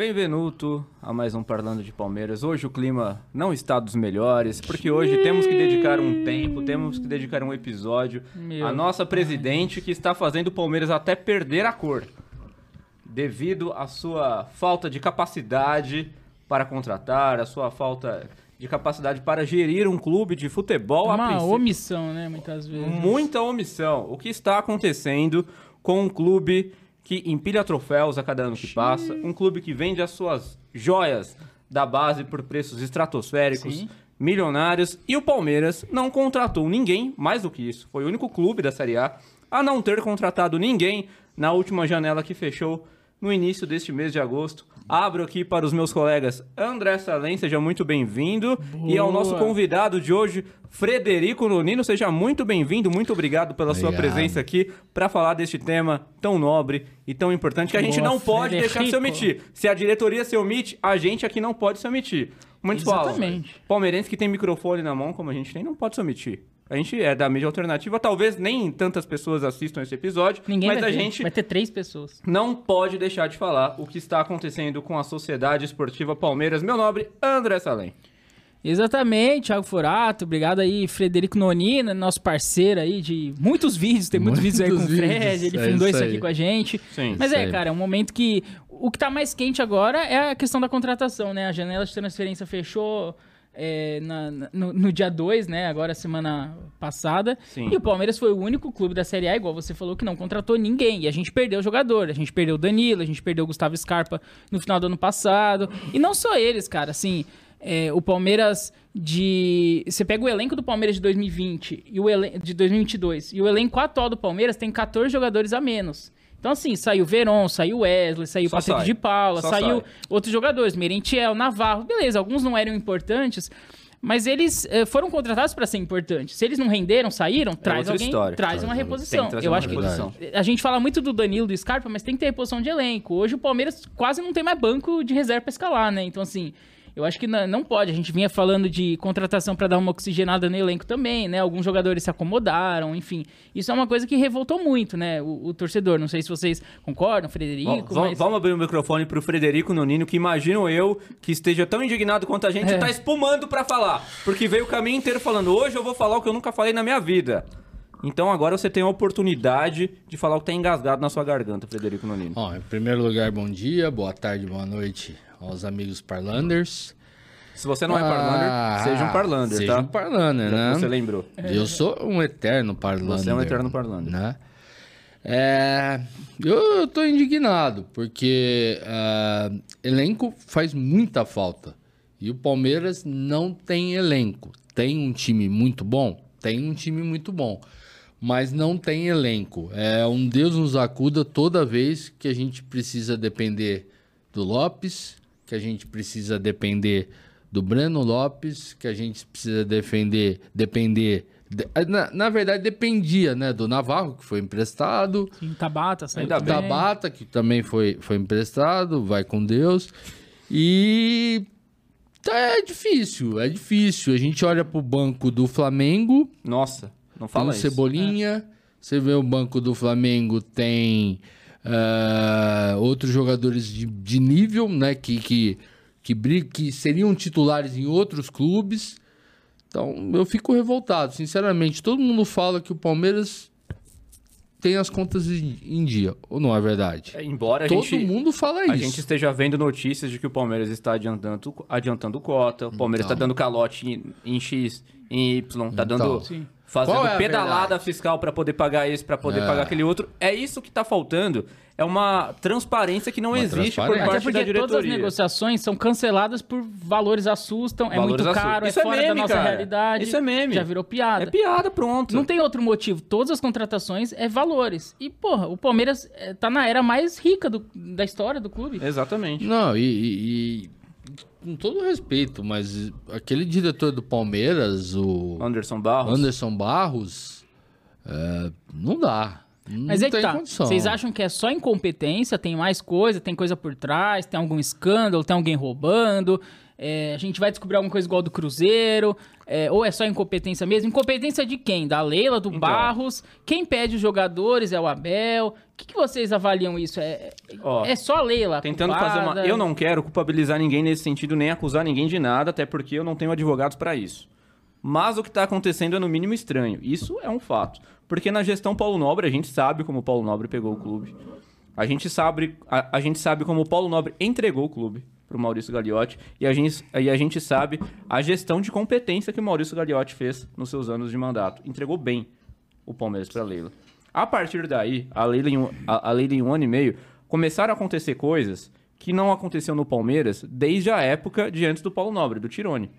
Benvenuto a mais um Parlando de Palmeiras. Hoje o clima não está dos melhores, porque hoje temos que dedicar um tempo, temos que dedicar um episódio Meu à nossa presidente que está fazendo o Palmeiras até perder a cor, devido à sua falta de capacidade para contratar, a sua falta de capacidade para gerir um clube de futebol Uma omissão, né? Muitas vezes. Muita omissão. O que está acontecendo com um clube que empilha troféus a cada ano que passa, um clube que vende as suas joias da base por preços estratosféricos, Sim. milionários, e o Palmeiras não contratou ninguém, mais do que isso. Foi o único clube da Série A a não ter contratado ninguém na última janela que fechou no início deste mês de agosto. Abro aqui para os meus colegas André Salem, seja muito bem-vindo. E ao nosso convidado de hoje, Frederico Nonino, seja muito bem-vindo, muito obrigado pela sua Obrigado. presença aqui para falar deste tema tão nobre e tão importante que a gente Boa, não pode deixar de se Frederico. omitir. Se a diretoria se omite, a gente aqui não pode se omitir. Muitos falam, Exatamente. palmeirense que tem microfone na mão, como a gente tem, não pode se omitir. A gente é da mídia alternativa, talvez nem tantas pessoas assistam esse episódio, Ninguém mas vai a ver. gente Vai ter três pessoas. não pode deixar de falar o que está acontecendo com a Sociedade Esportiva Palmeiras. Meu nobre André Salem. Exatamente, Thiago Forato. Obrigado aí, Frederico Nonina, nosso parceiro aí de muitos vídeos. Tem muitos, vídeos aí com o Muitos Fred. vídeos, Ele é fundou isso isso aqui com a gente. Sim. Mas é, aí. cara, é um momento que. O que tá mais quente agora é a questão da contratação, né? A janela de transferência fechou. É, na- no, no dia 2, né? Agora, semana passada. Sim. E o Palmeiras foi o único clube da Série A, igual você falou, que não contratou ninguém. E a gente perdeu o jogador. A gente perdeu o Danilo, a gente perdeu o Gustavo Scarpa no final do ano passado. E não só eles, cara. Assim, é, o Palmeiras de. Você pega o elenco do Palmeiras de 2020 e o elen... de 2022. E o elenco atual do Palmeiras tem 14 jogadores a menos. Então, assim, saiu Veron, saiu Wesley, saiu Só Patrick sai. de Paula, Só saiu sai. outros jogadores, Merentiel, Navarro, beleza, alguns não eram importantes, mas eles eh, foram contratados para ser importantes. Se eles não renderam, saíram, traz outra alguém, história. traz Traz uma reposição. Eu uma acho reposição. que a gente fala muito do Danilo, do Scarpa, mas tem que ter reposição de elenco. Hoje o Palmeiras quase não tem mais banco de reserva para escalar, né? Então assim, eu acho que não, não pode. A gente vinha falando de contratação para dar uma oxigenada no elenco também, né? Alguns jogadores se acomodaram, enfim. Isso é uma coisa que revoltou muito, né? O, o torcedor. Não sei se vocês concordam, Frederico, Vamos, mas... vamos abrir o microfone pro Frederico Nonino, que imagino eu que esteja tão indignado quanto a gente É. tá espumando pra falar. Porque veio o caminho inteiro falando, hoje eu vou falar o que eu nunca falei na minha vida. Então agora você tem a oportunidade de falar o que tá engasgado na sua garganta, Frederico Nonino. Ó, em primeiro lugar, bom dia, boa tarde, boa noite aos amigos parlanders. Se você não é parlander, Ah, seja um parlander, seja tá? um parlander, né? Você lembrou. Eu sou um eterno parlander. Você é um eterno parlander. Né? É, eu, tô indignado, porque ah, elenco faz muita falta. E o Palmeiras não tem elenco. Tem um time muito bom? Tem um time muito bom. Mas não tem elenco. É um Deus nos acuda toda vez que a gente precisa depender do Lopes, que a gente precisa depender do Breno Lopes, que a gente precisa defender, depender. de- na, na verdade, dependia, né? Do Navarro, que foi emprestado. Sim, Tabata saiu Ainda também. Tabata, que também foi, foi emprestado, vai com Deus. E tá, é difícil, é difícil. A gente olha pro banco do Flamengo, Nossa, não tem fala o isso. Cebolinha. Você vê o banco do Flamengo, tem ah, outros jogadores de, de nível, né? Que, que, que, bri- que seriam titulares em outros clubes. Então, eu fico revoltado, sinceramente. Todo mundo fala que o Palmeiras tem as contas em, dia, ou não é verdade? É, Embora a Todo gente... mundo fala A isso. gente esteja vendo notícias de que o Palmeiras está adiantando, adiantando cota, o Palmeiras está Então. dando calote em, em X, em Y, está Então. dando. Sim. Fazendo é pedalada verdade? fiscal para poder pagar esse, para poder É. pagar aquele outro. É isso que está faltando. É uma transparência que não Uma existe por transparência. Até parte da porque todas as diretoria. negociações são canceladas por valores assustam, é Valores muito assustam. caro, Isso é é fora meme, da nossa cara. realidade. Isso é meme. Já virou piada. É piada, pronto. Não tem outro motivo. Todas as contratações é valores. E, porra, o Palmeiras eh, tá na era mais rica do- da história do clube. Exatamente. Não, e, e- e com todo respeito, mas aquele diretor do Palmeiras, o Anderson Barros. Anderson Barros, é, não dá. Mas não é que tem tá. condição. Vocês acham que é só incompetência? Tem mais coisa? Tem coisa por trás? Tem algum escândalo? Tem alguém roubando? É, a gente vai descobrir alguma coisa igual do Cruzeiro? É, ou é só incompetência mesmo? Incompetência de quem? Da Leila, do Então. Barros? Quem pede os jogadores é o Abel? O que, que vocês avaliam isso? É, Ó, é só a Leila? Tentando fazer uma. culpada? Eu não quero culpabilizar ninguém nesse sentido, nem acusar ninguém de nada, até porque eu não tenho advogados para isso. Mas o que está acontecendo é no mínimo estranho. Isso é um fato. Porque na gestão Paulo Nobre, a gente sabe como o Paulo Nobre pegou o clube. A gente sabe, a, a gente sabe como o Paulo Nobre entregou o clube para o Maurício Gagliotti. E a, gente, e a gente sabe a gestão de competência que o Maurício Gagliotti fez nos seus anos de mandato. Entregou bem o Palmeiras para Leila. A partir daí, a Leila, em um, a, a Leila em um ano e meio, começaram a acontecer coisas que não aconteciam no Palmeiras desde a época de antes do Paulo Nobre, do Tirone.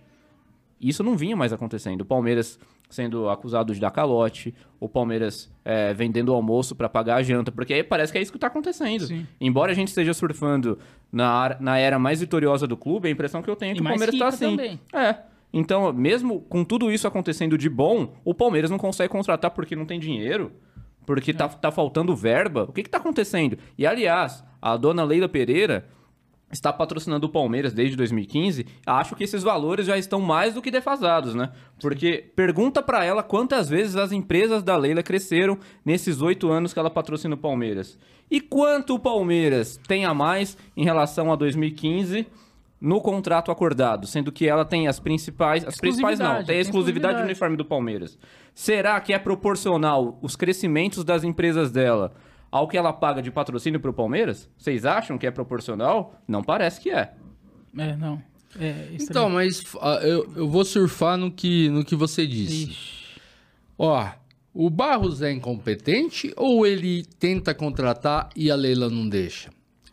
Isso não vinha mais acontecendo. O Palmeiras sendo acusado de dar calote, o Palmeiras é, vendendo o almoço para pagar a janta, porque aí parece que é isso que está acontecendo. Sim. Embora a gente esteja surfando na, na era mais vitoriosa do clube, a impressão que eu tenho é E que o mais Palmeiras está assim. também. É. Então, mesmo com tudo isso acontecendo de bom, o Palmeiras não consegue contratar porque não tem dinheiro, porque tá, tá faltando verba. O que que tá acontecendo? E, aliás, a dona Leila Pereira está patrocinando o Palmeiras desde 2015. Acho que esses valores já estão mais do que defasados, né? Porque pergunta pra ela quantas vezes as empresas da Leila cresceram nesses oito anos que ela patrocina o Palmeiras. E quanto o Palmeiras tem a mais em relação a 2015 no contrato acordado, sendo que ela tem as principais, as principais não, tem a tem exclusividade do uniforme do Palmeiras. Será que é proporcional os crescimentos das empresas dela ao que ela paga de patrocínio pro Palmeiras? Vocês acham que é proporcional? Não parece que é. É, não. É, isso Então, mas ah, eu, eu vou surfar no que, no que você disse. Ixi. Ó, o Barros é incompetente ou ele tenta contratar e a Leila não deixa?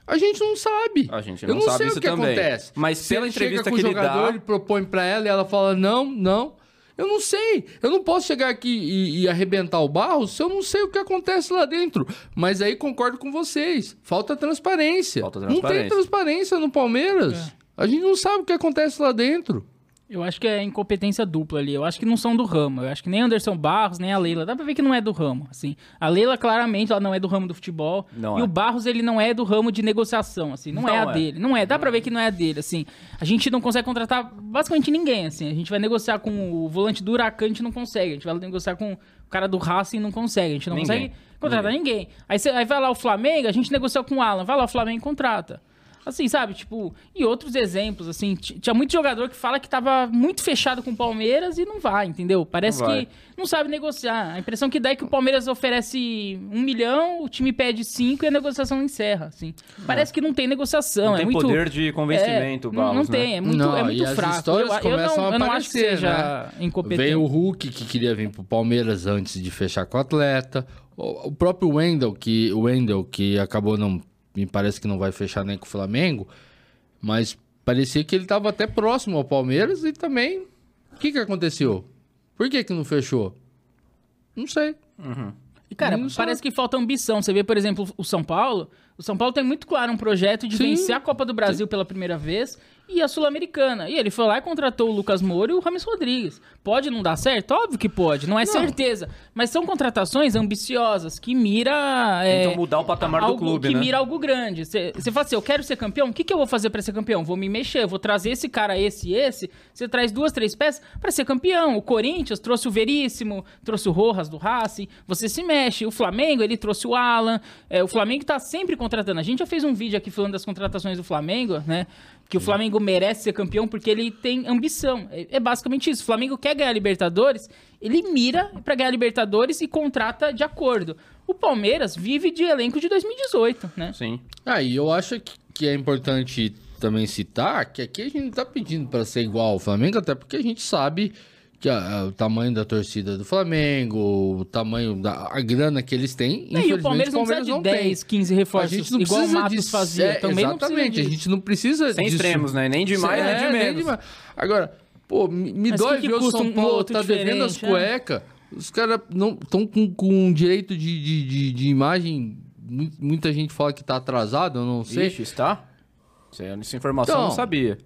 A gente não sabe. A gente Eu não não sabe sei isso o que também. acontece. Mas Se pela ele chega entrevista com que o ele jogador, dá- ele propõe pra ela e ela fala não, não. Eu não sei. Eu não posso chegar aqui e, e arrebentar o Barros se eu não sei o que acontece lá dentro. Mas aí concordo com vocês. Falta transparência. Falta Não tem transparência. transparência no Palmeiras. A gente não sabe o que acontece lá dentro. Eu acho que é incompetência dupla ali. Eu acho que não são do ramo. Eu acho que nem Anderson Barros, nem a Leila. Dá pra ver que não é do ramo, assim. A Leila, claramente, ela não é do ramo do futebol. Não e é. o Barros, ele não é do ramo de negociação, assim. Não, é Não a é. dele. Não é. Dá pra ver que não é a dele, assim. A gente não consegue contratar basicamente ninguém, assim. A gente vai negociar com o volante do Huracan, a gente não consegue. A gente vai negociar com o cara do Racing, não consegue. A gente não Ninguém. consegue contratar ninguém. Aí, cê- aí vai lá o Flamengo, a gente negocia com o Alan. Vai lá o Flamengo e contrata. Assim, sabe? Tipo, e outros exemplos, assim, tinha muito jogador que fala que tava muito fechado com o Palmeiras e não vai, entendeu? Parece Não vai. que não sabe negociar. A impressão que dá é que o Palmeiras oferece um milhão, o time pede cinco e a negociação encerra, assim. Parece que não tem negociação, Não é tem muito... poder de convencimento, é, o não, né? tem, é muito, Não, é e muito as fraco. histórias Eu, eu começam não, a eu não acho que aparecer, seja incompetente. Veio o Hulk que queria vir pro Palmeiras antes de fechar com o atleta. O, o próprio Wendel, que o Wendel que acabou não, me parece que não vai fechar nem com o Flamengo, mas parecia que ele estava até próximo ao Palmeiras e também o que que aconteceu? Por que que não fechou? Não sei. E, cara, Não sabe. parece que falta ambição. Você vê, por exemplo, o São Paulo. O São Paulo tem muito claro um projeto de Sim. vencer a Copa do Brasil pela primeira vez e a Sul-Americana. E ele foi lá e contratou o Lucas Moura e o Rames Rodrigues. Pode não dar certo? Óbvio que pode, não é certeza. Mas são contratações ambiciosas que mira. é, Tentam mudar o patamar do algo clube, que né? mira algo grande. Você fala assim, eu quero ser campeão, o que, que eu vou fazer pra ser campeão? Vou me mexer, vou trazer esse cara, esse e esse. Você traz duas, três peças pra ser campeão. O Corinthians trouxe o Veríssimo, trouxe o Rojas do Racing. Você se mexe. O Flamengo, ele trouxe o Alan. É, o Flamengo tá sempre contratando. A gente já fez um vídeo aqui falando das contratações do Flamengo, né? Que o Flamengo merece ser campeão porque ele tem ambição. É, é basicamente isso. O Flamengo quer ganhar Libertadores, ele mira pra ganhar Libertadores e contrata de acordo. O Palmeiras vive de elenco de 2018, né? Sim. Ah, e eu acho que, que é importante também citar que aqui a gente não tá pedindo para ser igual ao Flamengo, até porque a gente sabe a- a- o tamanho da torcida do Flamengo, o tamanho da a grana que eles têm, É, e o Palmeiras não precisa de 10, 15 reforços, A gente não igual o precisa Matos disso. fazia. É, Também exatamente, a gente não precisa Sem disso. extremos, né? Nem de mais, nem de É, menos. mais. Agora, pô, me, me Mas dói que que ver o São um Paulo outro tá devendo as diferente, é? cuecas. Os caras não estão com, com direito de, de, de, de imagem. Mu- Muita gente fala que tá atrasado, eu não sei. Ixi, está? Isso- Essa informação eu Então, não sabia.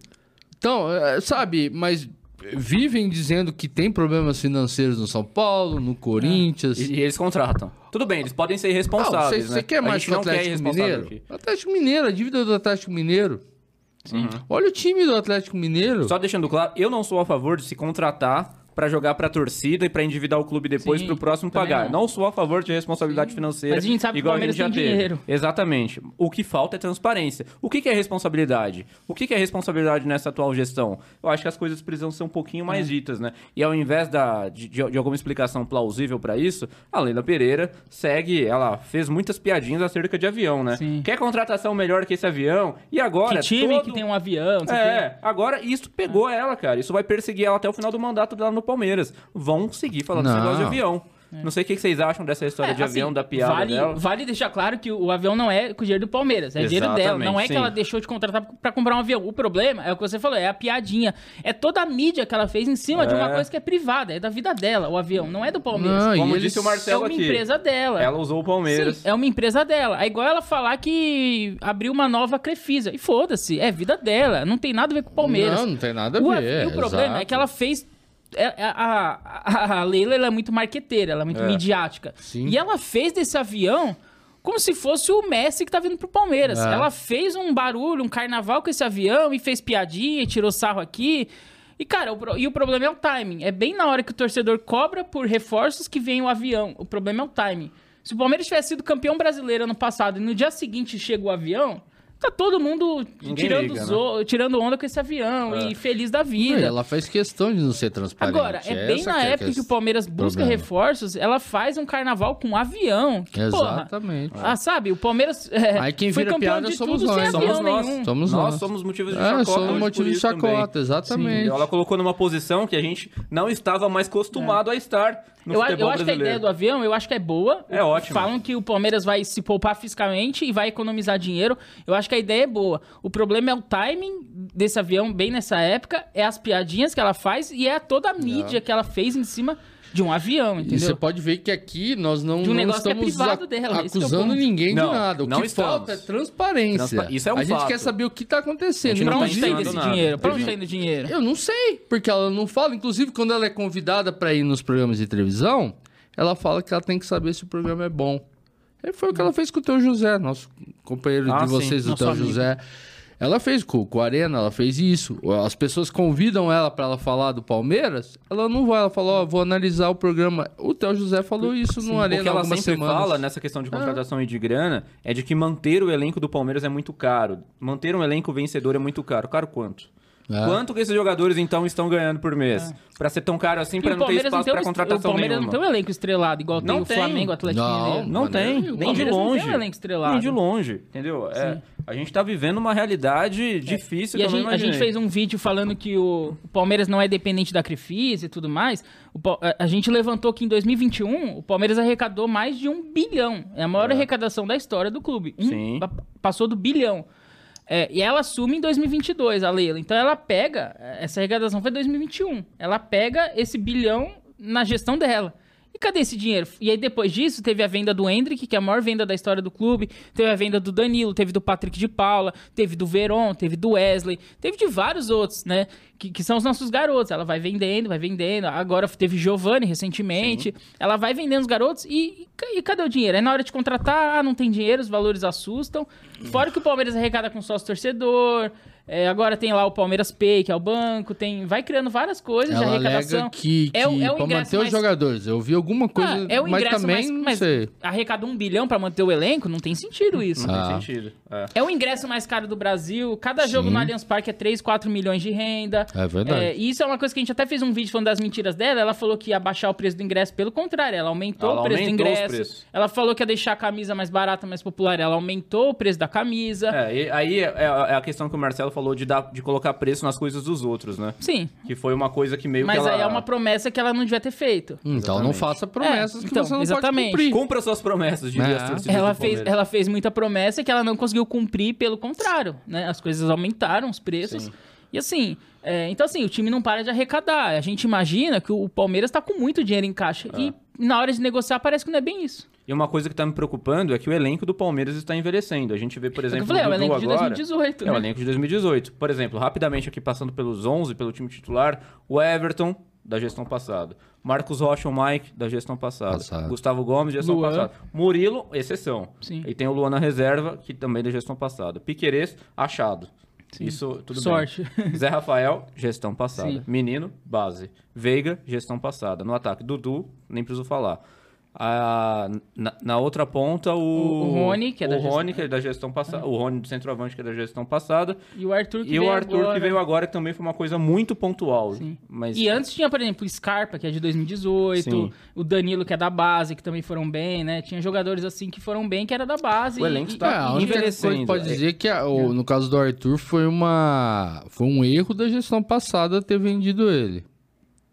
Então, é, sabe, mas vivem dizendo que tem problemas financeiros no São Paulo, no Corinthians. E, e eles contratam. Tudo bem, eles podem ser Não, irresponsáveis, você né? quer mais que o Atlético Mineiro? aqui. Atlético Mineiro, a dívida do Atlético Mineiro. Olha o time do Atlético Mineiro. Só deixando claro, eu não sou a favor de se contratar pra jogar pra torcida e pra endividar o clube depois Sim, pro próximo pagar. não. Não. sou a favor de responsabilidade financeira. Mas a gente sabe que o igual Palmeiras já tem teve. dinheiro. Exatamente. O que falta é transparência. O que, que é responsabilidade? O que, que é responsabilidade nessa atual gestão? Eu acho que as coisas precisam ser um pouquinho É. mais ditas, né? E ao invés da, de, de- alguma explicação plausível pra isso, a Leila Pereira segue, ela fez muitas piadinhas acerca de avião, né? Sim. Quer contratação melhor que esse avião? E agora? Que time todo- que tem um avião, o é, agora isso pegou ela, cara. Isso vai perseguir ela até o final do mandato dela no Palmeiras. Vão seguir falando esse negócio de avião. Não sei o que que vocês acham dessa história É, de avião, assim, da piada vale, dela. Vale deixar claro que o avião não é com o dinheiro do Palmeiras, é dinheiro dela. Exatamente, Não é que sim. ela deixou de contratar pra comprar um avião. O problema é o que você falou, é a piadinha. É toda a mídia que ela fez em cima de uma É. coisa que é privada, é da vida dela, o avião, não é do Palmeiras. Não, Como disse o é Marcelo uma aqui. empresa dela. Ela usou o Palmeiras. Sim, é uma empresa dela. É igual ela falar que abriu uma nova Crefisa. E foda-se, é vida dela. Não tem nada a ver com o Palmeiras. Não, não tem nada a o, ver. e o problema exato. é que ela fez. É- é- A, a, a Leila é muito marqueteira, ela é muito É. midiática. Sim. E ela fez desse avião como se fosse o Messi que tá vindo pro Palmeiras. É. Ela fez um barulho, um carnaval com esse avião e fez piadinha, e tirou sarro aqui. E, cara, o, e o problema é o timing. É bem na hora que o torcedor cobra por reforços que vem o avião. O problema é o timing. Se o Palmeiras tivesse sido campeão brasileiro ano passado e no dia seguinte chega o avião, tá todo mundo Ninguém tirando, liga, né? zo- tirando onda com esse avião É. e feliz da Não, vida. e ela faz questão de não ser transparente. Agora, é bem Essa na que é época que o questão. Palmeiras busca problema. reforços, ela faz um carnaval com um avião. Que, porra, Exatamente. ah, sabe, o Palmeiras é, Aí quem foi vira campeão piada de somos tudo sem nós. avião Somos nós. nenhum. Somos nós nós. somos motivos de É, chacota. somos hoje motivo por de chacota, também. exatamente. Ela colocou numa posição que a gente não estava mais acostumado a estar no Eu, eu acho que a ideia do avião, eu acho que é boa. É ótimo. Falam que o Palmeiras vai se poupar fiscalmente e vai economizar dinheiro. Eu acho que a ideia é boa. O problema é o timing desse avião bem nessa época, é as piadinhas que ela faz e é toda a mídia que ela fez em cima de um avião, E você entendeu? pode ver que aqui nós não, De um não negócio que é estamos dela, é o acusando ninguém Não, de nada. O não que estamos. falta é transparência. Transpa- isso é um a gente fato. quer saber o que está acontecendo. Gente tá onde tá indo esse nada. dinheiro? Pra onde Teve- tá indo o dinheiro? Eu não sei, porque ela não fala. Inclusive, quando ela é convidada para ir nos programas de televisão, ela fala que ela tem que saber se o programa é bom. E foi o que ela fez com o Teu José, nosso companheiro Ah, de sim, vocês, o nosso Teu amigo. José. Ela fez com, com o Arena, ela fez isso. As pessoas convidam ela para ela falar do Palmeiras, ela não vai, ela falou, ó, vou analisar o programa. O Théo José falou isso no O Arena que ela algumas sempre semanas. fala nessa questão de contratação e de grana é de que manter o elenco do Palmeiras é muito caro. Manter um elenco vencedor é muito caro. Caro quanto? É. Quanto que esses jogadores então estão ganhando por mês? Pra ser tão caro assim, E pra não ter Palmeiras espaço não pra tem, o- o contratação Palmeiras nenhuma. não tem um elenco estrelado, igual Não tem o. Flamengo, o Atlético Não, Mineiro. Não tem, O nem de Palmeiras não longe. tem um elenco estrelado. Nem de longe, entendeu? É, a gente tá vivendo uma realidade difícil E a gente, a gente fez um vídeo falando que o, o Palmeiras não é dependente da Crefisa e tudo mais. O a, a gente levantou que em 2021 o Palmeiras arrecadou mais de um bilhão. É a maior arrecadação da história do clube. Um- Sim. pa- passou do bilhão. É, e ela assume em 2022, a Leila. Então ela pega, essa arrecadação foi em 2021. Ela pega esse bilhão na gestão dela. E cadê esse dinheiro? E aí, depois disso, teve a venda do Hendrick, que é a maior venda da história do clube. Teve a venda do Danilo, teve do Patrick de Paula, teve do Veron, teve do Wesley, teve de vários outros, né? Que, que são os nossos garotos. Ela vai vendendo, vai vendendo. Agora teve Giovanni recentemente. Ela vai vendendo os garotos e, e e cadê o dinheiro? Aí na hora de contratar, ah, não tem dinheiro, os valores assustam. Fora que o Palmeiras arrecada com sócio torcedor. É, agora tem lá o Palmeiras Pay, que é o banco, tem, vai criando várias coisas de Ela arrecadação. alega que, que É o- é o pra manter mais- os jogadores. Eu vi alguma coisa, Ah, é o mas ingresso também mais, não mas sei. arrecada um bilhão pra manter o elenco, não tem sentido isso. Não Ah. tem sentido. É. É o ingresso mais caro do Brasil. Cada jogo Sim. no Allianz Parque é 3, 4 milhões de renda. É verdade. É, e isso é uma coisa que a gente até fez um vídeo falando das mentiras dela. Ela falou que ia baixar o preço do ingresso. Pelo contrário, ela aumentou Ela o preço aumentou do ingresso. Ela falou que ia deixar a camisa mais barata, mais popular. Ela aumentou o preço da camisa. É, e aí é, é a questão que o Marcelo falou de, dar, de colocar preço nas coisas dos outros, né? Sim. Que foi uma coisa que meio Mas que ela... aí é uma promessa que ela não devia ter feito. Então não Exatamente. faça promessas É, que então, você não exatamente. pode cumprir. Cumpra suas promessas, diria É. Ela fez, Palmeiras. ela fez muita promessa que ela não conseguiu cumprir, pelo contrário, né? As coisas aumentaram, os preços. Sim. E assim, é, então assim, o time não para de arrecadar. A gente imagina que o Palmeiras tá com muito dinheiro em caixa. É. E na hora de negociar parece que não é bem isso. E uma coisa que tá me preocupando é que o elenco do Palmeiras está envelhecendo. A gente vê, por É o exemplo, eu falei, é o Dudu elenco de agora... 2018, É o né? elenco de 2018. Por exemplo, rapidamente aqui passando pelos 11, pelo time titular, o Everton, da gestão passada. Marcos Rocha, o Mike, da gestão passada. Passado. Gustavo Gomes, gestão Luan. passada. Murilo, exceção. Sim. E tem o Luan na reserva, que também é da gestão passada. Piquerez, achado. Isso, tudo Sorte. bem. Zé Rafael, gestão passada. Sim. Menino, base. Veiga, gestão passada. No ataque, Dudu, nem preciso falar. Ah, na, na outra ponta, o... O- o Rony, que é da o gestão- Rony, que é da gestão passada. O Rony do centroavante, que é da gestão passada. E o Arthur que E o veio Arthur, agora. que veio agora, que também foi uma coisa muito pontual. Sim. Mas... E antes tinha, por exemplo, o Scarpa, que é de 2018, Sim. o Danilo, que é da base, que também foram bem, né? Tinha jogadores assim que foram bem, que era da base. O elenco e- tá É, a envelhecendo. pode dizer é que a- o- no caso do Arthur foi uma foi um erro da gestão passada ter vendido ele,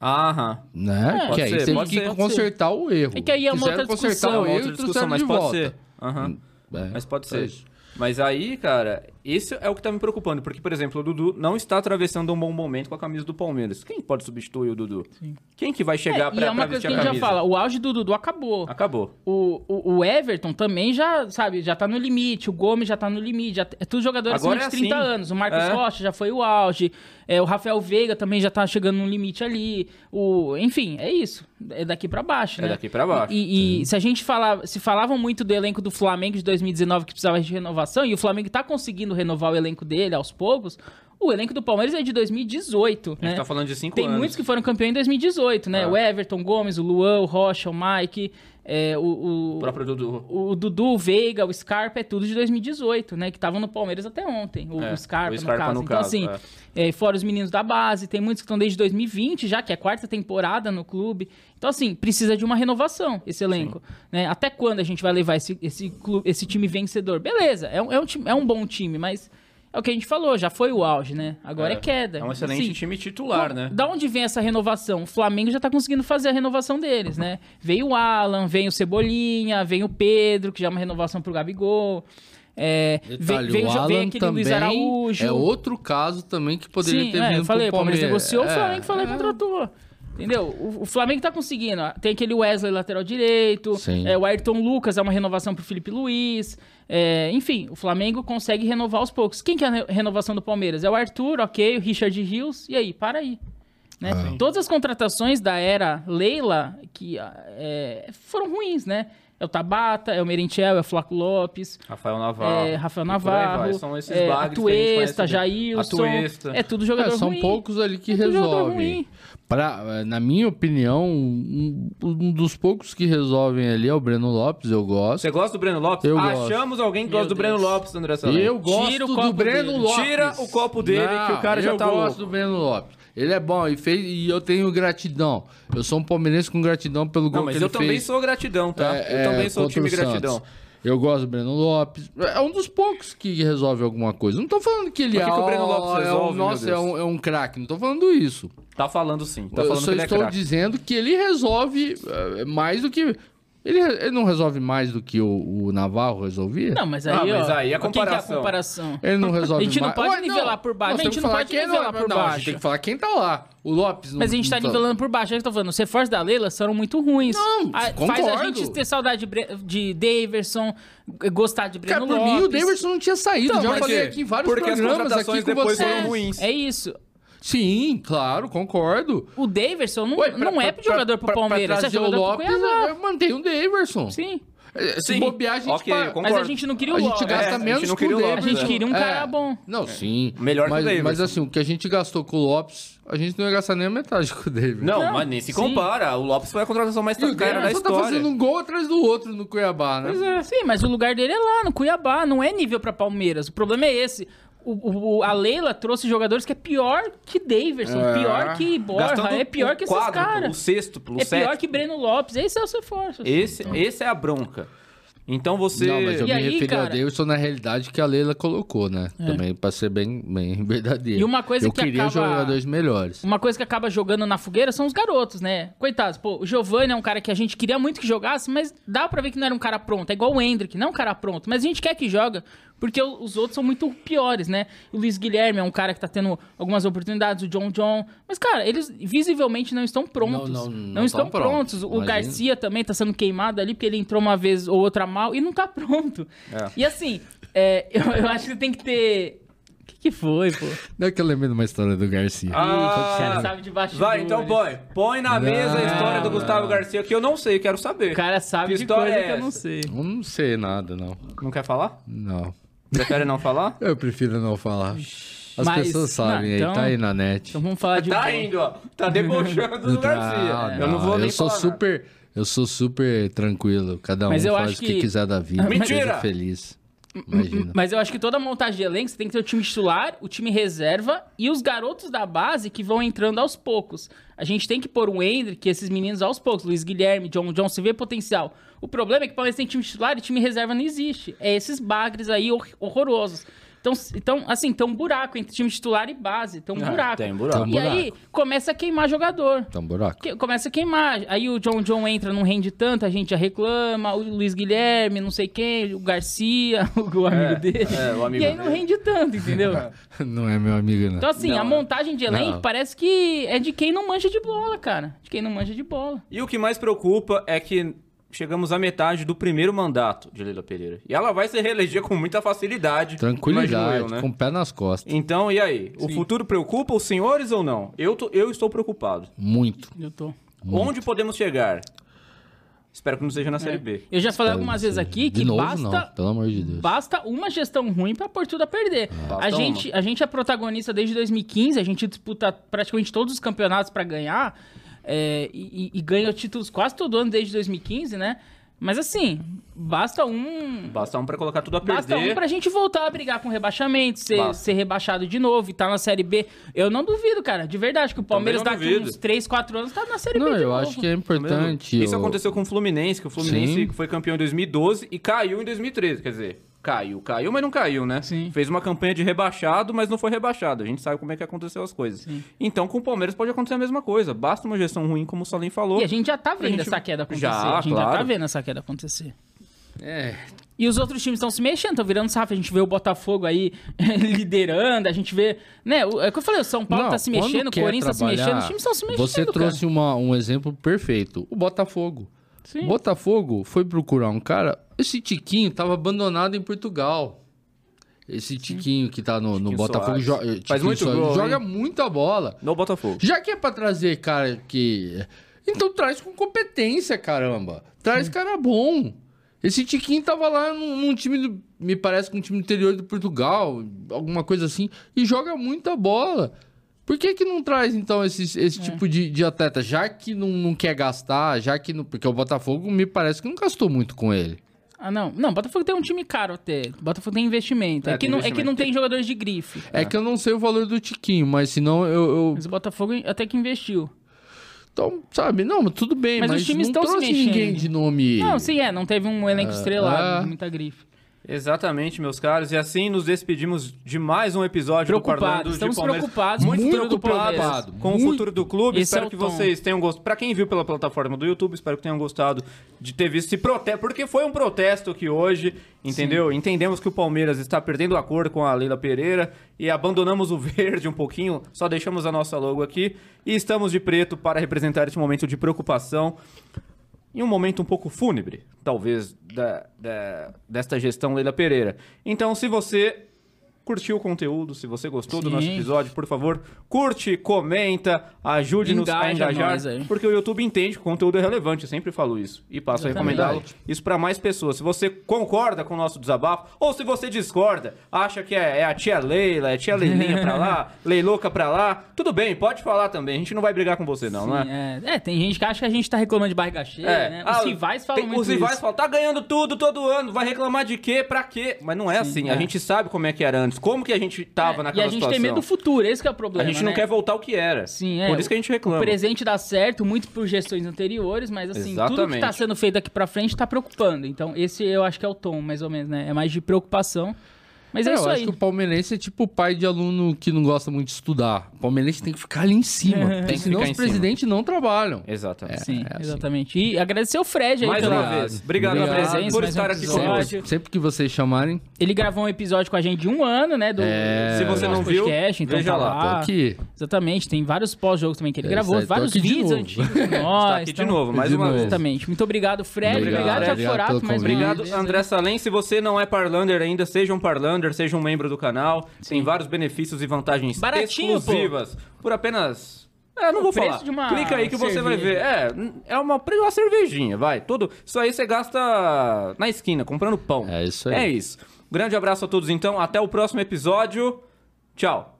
Aham. né? Pode que aí ser, teve que ser, consertar o erro. É que aí é uma Quiseram outra consertar discussão, o É erro outra discussão, mas de pode volta. ser. Aham. É, Mas pode é ser. Mas aí, cara, esse é o que tá me preocupando. Porque, por exemplo, o Dudu não está atravessando um bom momento com a camisa do Palmeiras. Quem pode substituir o Dudu? Quem que vai chegar É, pra, e é uma pra coisa vestir que a gente camisa? já fala, o auge do Dudu acabou. Acabou. O, o, o Everton também já, sabe, já tá no limite. O Gomes já tá no limite. Já, é tudo jogador acima Agora de é 30 assim. anos. O Marcos É. Rocha já foi o auge. É, o Rafael Veiga também já tá chegando no limite ali. O, enfim, é isso. É daqui pra baixo, É né? daqui pra baixo. E, e se a gente falava, se falavam muito do elenco do Flamengo de 2019 que precisava de renovação, e o Flamengo tá conseguindo renovar o elenco dele aos poucos, o elenco do Palmeiras é de 2018, A gente né? tá falando de cinco Tem anos. muitos que foram campeões em 2018, né? Ah. O Everton Gomes, o Luan, o Rocha, o Mike, é, o, o, O próprio Dudu. o Dudu, o Veiga, o Scarpa, é tudo de 2018, né? Que estavam no Palmeiras até ontem. O, É, o Scarpa, o Scarpa no no caso. caso, então, assim, é, fora os meninos da base, tem muitos que estão desde 2020, já que é a quarta temporada no clube. Então, assim, precisa de uma renovação esse elenco. Né? Até quando a gente vai levar esse, esse, clube, esse time vencedor? Beleza, é um, é, um é um bom time, mas é o que a gente falou, já foi o auge, né? Agora é, queda. É um excelente Assim, time titular, né? da onde vem essa renovação? O Flamengo já tá conseguindo fazer a renovação deles, né? Veio o Alan, vem o Cebolinha, vem o Pedro, que já é uma renovação pro Gabigol. É, vem, Detalhe, vem, o o Alan vem aquele também Luiz Araújo. é outro caso também que poderia Sim, ter é, vindo eu falei, o pro Palmeiras Palmeiras. negociou, o É, Flamengo foi lá e é. contratou. Entendeu? O, o Flamengo tá conseguindo. Tem aquele Wesley lateral direito. Sim. é, o Ayrton Lucas é uma renovação pro Felipe Luiz. é, enfim, o Flamengo consegue renovar aos poucos. Quem que é a re- renovação do Palmeiras? É o Arthur, ok, o Richard Rios. E aí, para aí. Né? Ah. Todas as contratações da era Leila que ah, é, foram ruins, né? É o Tabata, é o Merentiel, é o Flaco Lopes. Rafael Navarro. É, Rafael. Navarro, São esses é, bagres que a gente Atuesta, conhece? Jailson. Atuesta. É tudo jogador É, são ruim. poucos ali que É resolvem. Pra, eh, na minha opinião, um, um dos poucos que resolvem ali é o Breno Lopes, eu gosto. Você gosta do Breno Lopes? Eu gosto. Achamos alguém que Meu gosta do Breno Deus. Lopes, André Salem. Eu gosto Tira o do Breno dele. Lopes. Tira o copo dele, que o cara já eu tá gosto louco. do Breno Lopes. Ele é bom e, fez, e eu tenho gratidão. Eu sou um palmeirense com gratidão pelo gol Não, mas que ele eu também fez. sou gratidão, tá? É, eu também é, sou time o Santos. gratidão. Eu gosto do Breno Lopes. É um dos poucos que resolve alguma coisa. Não tô falando que ele Mas é, que que o Breno Lopes é um, resolve, nossa, é um, é um craque. Não tô falando isso. Tá falando sim. Tá eu falando só que ele é estou craque. dizendo que ele resolve eh, mais do que. Ele, ele não resolve mais do que o, o Navarro resolvia? Não, mas aí, Ah, mas ó, aí é quem que é a comparação. comparação? Ele não resolve A gente não mais. pode Ué, nivelar por baixo. Nós A gente não pode quem nivelar por não, A baixo. gente tem que falar quem tá lá. O Lopes não Mas a gente tá não nivelando por baixo. É que eu tô falando, os reforços da Leila são muito ruins. Não, A- Faz a concordo. gente ter saudade de, Bre- de Daverson, gostar de Breno Cara, Lopes. mim, o Davidson não tinha saído. Então, Já falei é- aqui em vários porque as programas contratações aqui com depois você. foram ruins. É isso. Sim, claro, concordo. O Daverson não, Ué, pra- não é pra- jogador pro pra- pra Palmeiras, é trazer o jogador pro Lopes, eu mantenho o Daverson. Sim. É, Se Sim. bobear, a gente Ok, pa- concordo. Mas a gente não queria o A gente Lopes. gasta É, a gente menos não com o queria o Lopes, Davidson. A gente queria um É. cara bom. Não, sim. Melhor que o mas. Mas assim, o que a gente gastou com o Lopes, a gente não ia gastar nem a metade com o Davidson. Não, Não, mas nem se sim. compara. O Lopes foi a contratação mais o cara da tá história. fazendo um gol atrás do outro no Cuiabá, né? Pois é. Sim, mas o lugar dele é lá, no Cuiabá. Não é nível pra Palmeiras. O problema é esse. O, o- a Leila trouxe jogadores que é pior que Daverson, É. pior que Borja, Gastando é pior que esses quádruplo, O caras. sexto, o É pior que Breno Lopes. Esse é o seu força. Esse, esse é a bronca. Então você... Não, mas eu E me aí, referi cara? Davidson na realidade que a Leila colocou, né? Também pra ser bem, bem verdadeiro. E uma coisa eu que queria acaba- jogadores melhores. Uma coisa que acaba jogando na fogueira são os garotos, né? Coitados, pô, o Giovanni é um cara que a gente queria muito que jogasse, mas dá pra ver que não era um cara pronto. É igual o Hendrick, não é um cara pronto, mas a gente quer que joga, porque os outros são muito piores, né? O Luiz Guilherme é um cara que tá tendo algumas oportunidades, o John John. Mas, cara, eles visivelmente não estão prontos. Não, Não, não- não estão tão prontos. prontos. O. Garcia também tá sendo queimado ali, porque ele entrou uma vez ou outra mal e não tá pronto. É. E assim, é, eu, eu acho que tem que ter. O que, que foi, pô? Não é que eu lembrei de uma história do Garcia. Ah, O cara sabe de bastidores. Vai, então põe. Põe na mesa a história do Gustavo Garcia, que eu não sei, quero saber. O cara sabe Que de história coisa é que eu não sei. Eu não sei nada, não. Não quer falar? Não. Prefere não falar? Eu prefiro não falar. As Mas- pessoas sabem não, aí, então- tá aí na net. Então vamos falar de. Tá indo, ó. Tá debochando do Garcia. eu não vou nem eu sou falar nada. super, eu sou super tranquilo. Cada um Mas eu faz acho o que que- quiser da vida. Mentira! Seja feliz. Imagina. Mas eu acho que toda montagem de elenco você tem que ter o time titular, o time reserva e os garotos da base que vão entrando aos poucos. A gente tem que pôr o Hendrick, esses meninos aos poucos. Luiz Guilherme, John John, se vê potencial. O problema é que o Palmeiras tem time titular e time reserva não existe. É esses bagres aí hor- horrorosos. Então, então, assim, tem um buraco entre time titular e base. Tem um É, buraco. tem buraco. E Tem um aí buraco. começa a queimar jogador. Tá um buraco. Que- começa a queimar. Aí o John John entra, não rende tanto, a gente já reclama. O Luiz Guilherme, não sei quem, o Garcia, o amigo dele. é, o amigo e aí não dele. rende tanto, entendeu? Não é meu amigo, não. Então, assim, Não, a é. montagem de elenco Não. parece que é de quem não manja de bola, cara. De quem não manja de bola. E o que mais preocupa é que chegamos à metade do primeiro mandato de Leila Pereira. E ela vai se reeleger com muita facilidade. Tranquilidade, eu, né? com o pé nas costas. Então, e aí? O futuro preocupa os senhores ou não? Eu, tô- eu estou preocupado. Muito. Eu tô. Onde podemos chegar? Espero que não seja na É. Série B. Eu já falei Espero algumas que vezes aqui De que novo, basta. não, pelo amor de Deus. Basta uma gestão ruim pra pôr tudo a perder. Basta A gente, a gente é protagonista desde 2015, a gente disputa praticamente todos os campeonatos pra ganhar é, e, e- ganha títulos quase todo ano desde 2015, né? Mas assim, basta um. Basta um pra colocar tudo a perder. Basta um pra gente voltar a brigar com rebaixamento, ser, Basta. ser rebaixado de novo e tá na Série B. Eu não duvido, cara, de verdade, que o Palmeiras não daqui uns 3, 4 anos tá na Série Não, B de eu novo. acho que é importante. Isso eu- aconteceu com o Fluminense, que o Fluminense Sim. foi campeão em 2012 e caiu em 2013. Quer dizer, caiu, caiu, mas não caiu, né? Sim. Fez uma campanha de rebaixado, mas não foi rebaixado. A gente sabe como é que aconteceu as coisas. Então, com o Palmeiras pode acontecer a mesma coisa. Basta uma gestão ruim, como o Salim falou. E a gente já tá vendo gente- essa queda acontecer. Já, a gente já tá claro. vendo essa queda acontecer. É, E os outros times estão se mexendo, estão virando safra. A gente vê o Botafogo aí liderando, a gente vê. Né, o- é o que eu falei, o São Paulo Não, tá se mexendo, o Corinthians tá se mexendo, os times estão se mexendo. Você cara. trouxe uma- um exemplo perfeito. O Botafogo. Sim. O Botafogo foi procurar um cara. Esse Tiquinho tava abandonado em Portugal. Esse Tiquinho que tá no, no Botafogo jo- Faz Tiquinho muito Soares, gol, joga hein? muita bola. No Botafogo. Já que é pra trazer cara que. Então traz com competência, caramba. Traz cara bom. Esse Tiquinho tava lá num, num time, do, me parece que um time do interior do Portugal, alguma coisa assim, e joga muita bola. Por que que não traz, então, esse, É. tipo de, de atleta? Já que não, não quer gastar, já que não... Porque o Botafogo me parece que não gastou muito com ele. Ah, não. Não, Botafogo tem um time caro até. Botafogo tem investimento. É, É, que, tem não, é que investimento. não tem jogadores de grife. É, que eu não sei o valor do Tiquinho, mas senão eu... eu- Mas o Botafogo até que investiu. Então, sabe, não, mas tudo bem, Mas mas, os times não estão se trouxe mexendo. ninguém de nome... Não, sim, é. Não teve um elenco estrelado, ah. muita grife. Exatamente, meus caros. E assim nos despedimos de mais um episódio do Parlando de estamos Palmeiras. preocupados muito o do preocupados com o Muito. futuro do clube. Esse espero é o que tom. vocês tenham gostado. Pra quem viu pela plataforma do YouTube, espero que tenham gostado de ter visto esse protesto, porque foi um protesto que hoje, entendeu? Entendemos que o Palmeiras está perdendo a cor com a Leila Pereira e abandonamos o verde um pouquinho, só deixamos a nossa logo aqui e estamos de preto para representar este momento de preocupação em um momento um pouco fúnebre, talvez, da, da- desta gestão Leila Pereira. Então, se você curtiu o conteúdo, se você gostou do Sim. nosso episódio, por favor, curte, comenta, ajude-nos a Engaja engajar, porque o YouTube entende que o conteúdo é relevante, eu sempre falo isso, e passo a recomendá-lo isso para mais pessoas. Se você concorda com o nosso desabafo, ou se você discorda, acha que é, é a tia Leila, é a tia Leilinha pra lá, Leilouca pra lá, tudo bem, pode falar também, a gente não vai brigar com você não, é? Sim, é. É, tem gente que acha que a gente tá reclamando de barriga cheia, né? Os Ah, rivais falam tem- muito Os rivais falam, tá ganhando tudo todo ano, vai reclamar de quê? Pra quê? Mas não é assim. A é. gente sabe como é que era antes, como que a gente tava É, naquela e a gente situação. tem medo do futuro, esse que é o a problema. gente não né? quer voltar ao que era. Sim, é. Por isso que a gente O reclama. presente dá certo, muito por gestões anteriores, mas assim, tudo que Exatamente. tá sendo feito aqui pra frente tá preocupando. Então, esse eu acho que é o tom, mais ou menos, né? É mais de preocupação. Mas é, É, isso eu aí. acho que o palmeirense é tipo o pai de aluno que não gosta muito de estudar. O palmeirense tem que ficar ali em cima, Tem que senão os presidentes não trabalham. Exatamente. Sim, é assim. exatamente. E agradecer o Fred aí Mais pela... uma vez. Obrigado, Obrigado. Fred, Presença, por um estar aqui conosco. Sempre, sempre que vocês chamarem, Ele gravou um episódio com a gente de um ano, né? Do, É, Se você do não viu, podcast, então veja tá lá, tô lá. aqui. Exatamente, tem vários pós-jogos também que ele É, gravou, aí, tô vários de vídeos antigos nós. Está aqui de então- novo, mais De uma novo. vez. Exatamente. Muito obrigado, Fred. Obrigado, Obrigado, obrigado Forato, mais. Obrigado, André? Salem. Se você não é Parlander ainda, seja um Parlander, seja um membro do canal. Tem vários benefícios e vantagens Baratinho, exclusivas. Por apenas. É, não vou preço falar. de uma Clica aí que você vai ver. cerveja. É, é uma, uma cervejinha, vai. Tudo. Isso aí você gasta na esquina, comprando pão. É isso aí. É isso. Grande abraço a todos, então. Até o próximo episódio. Tchau.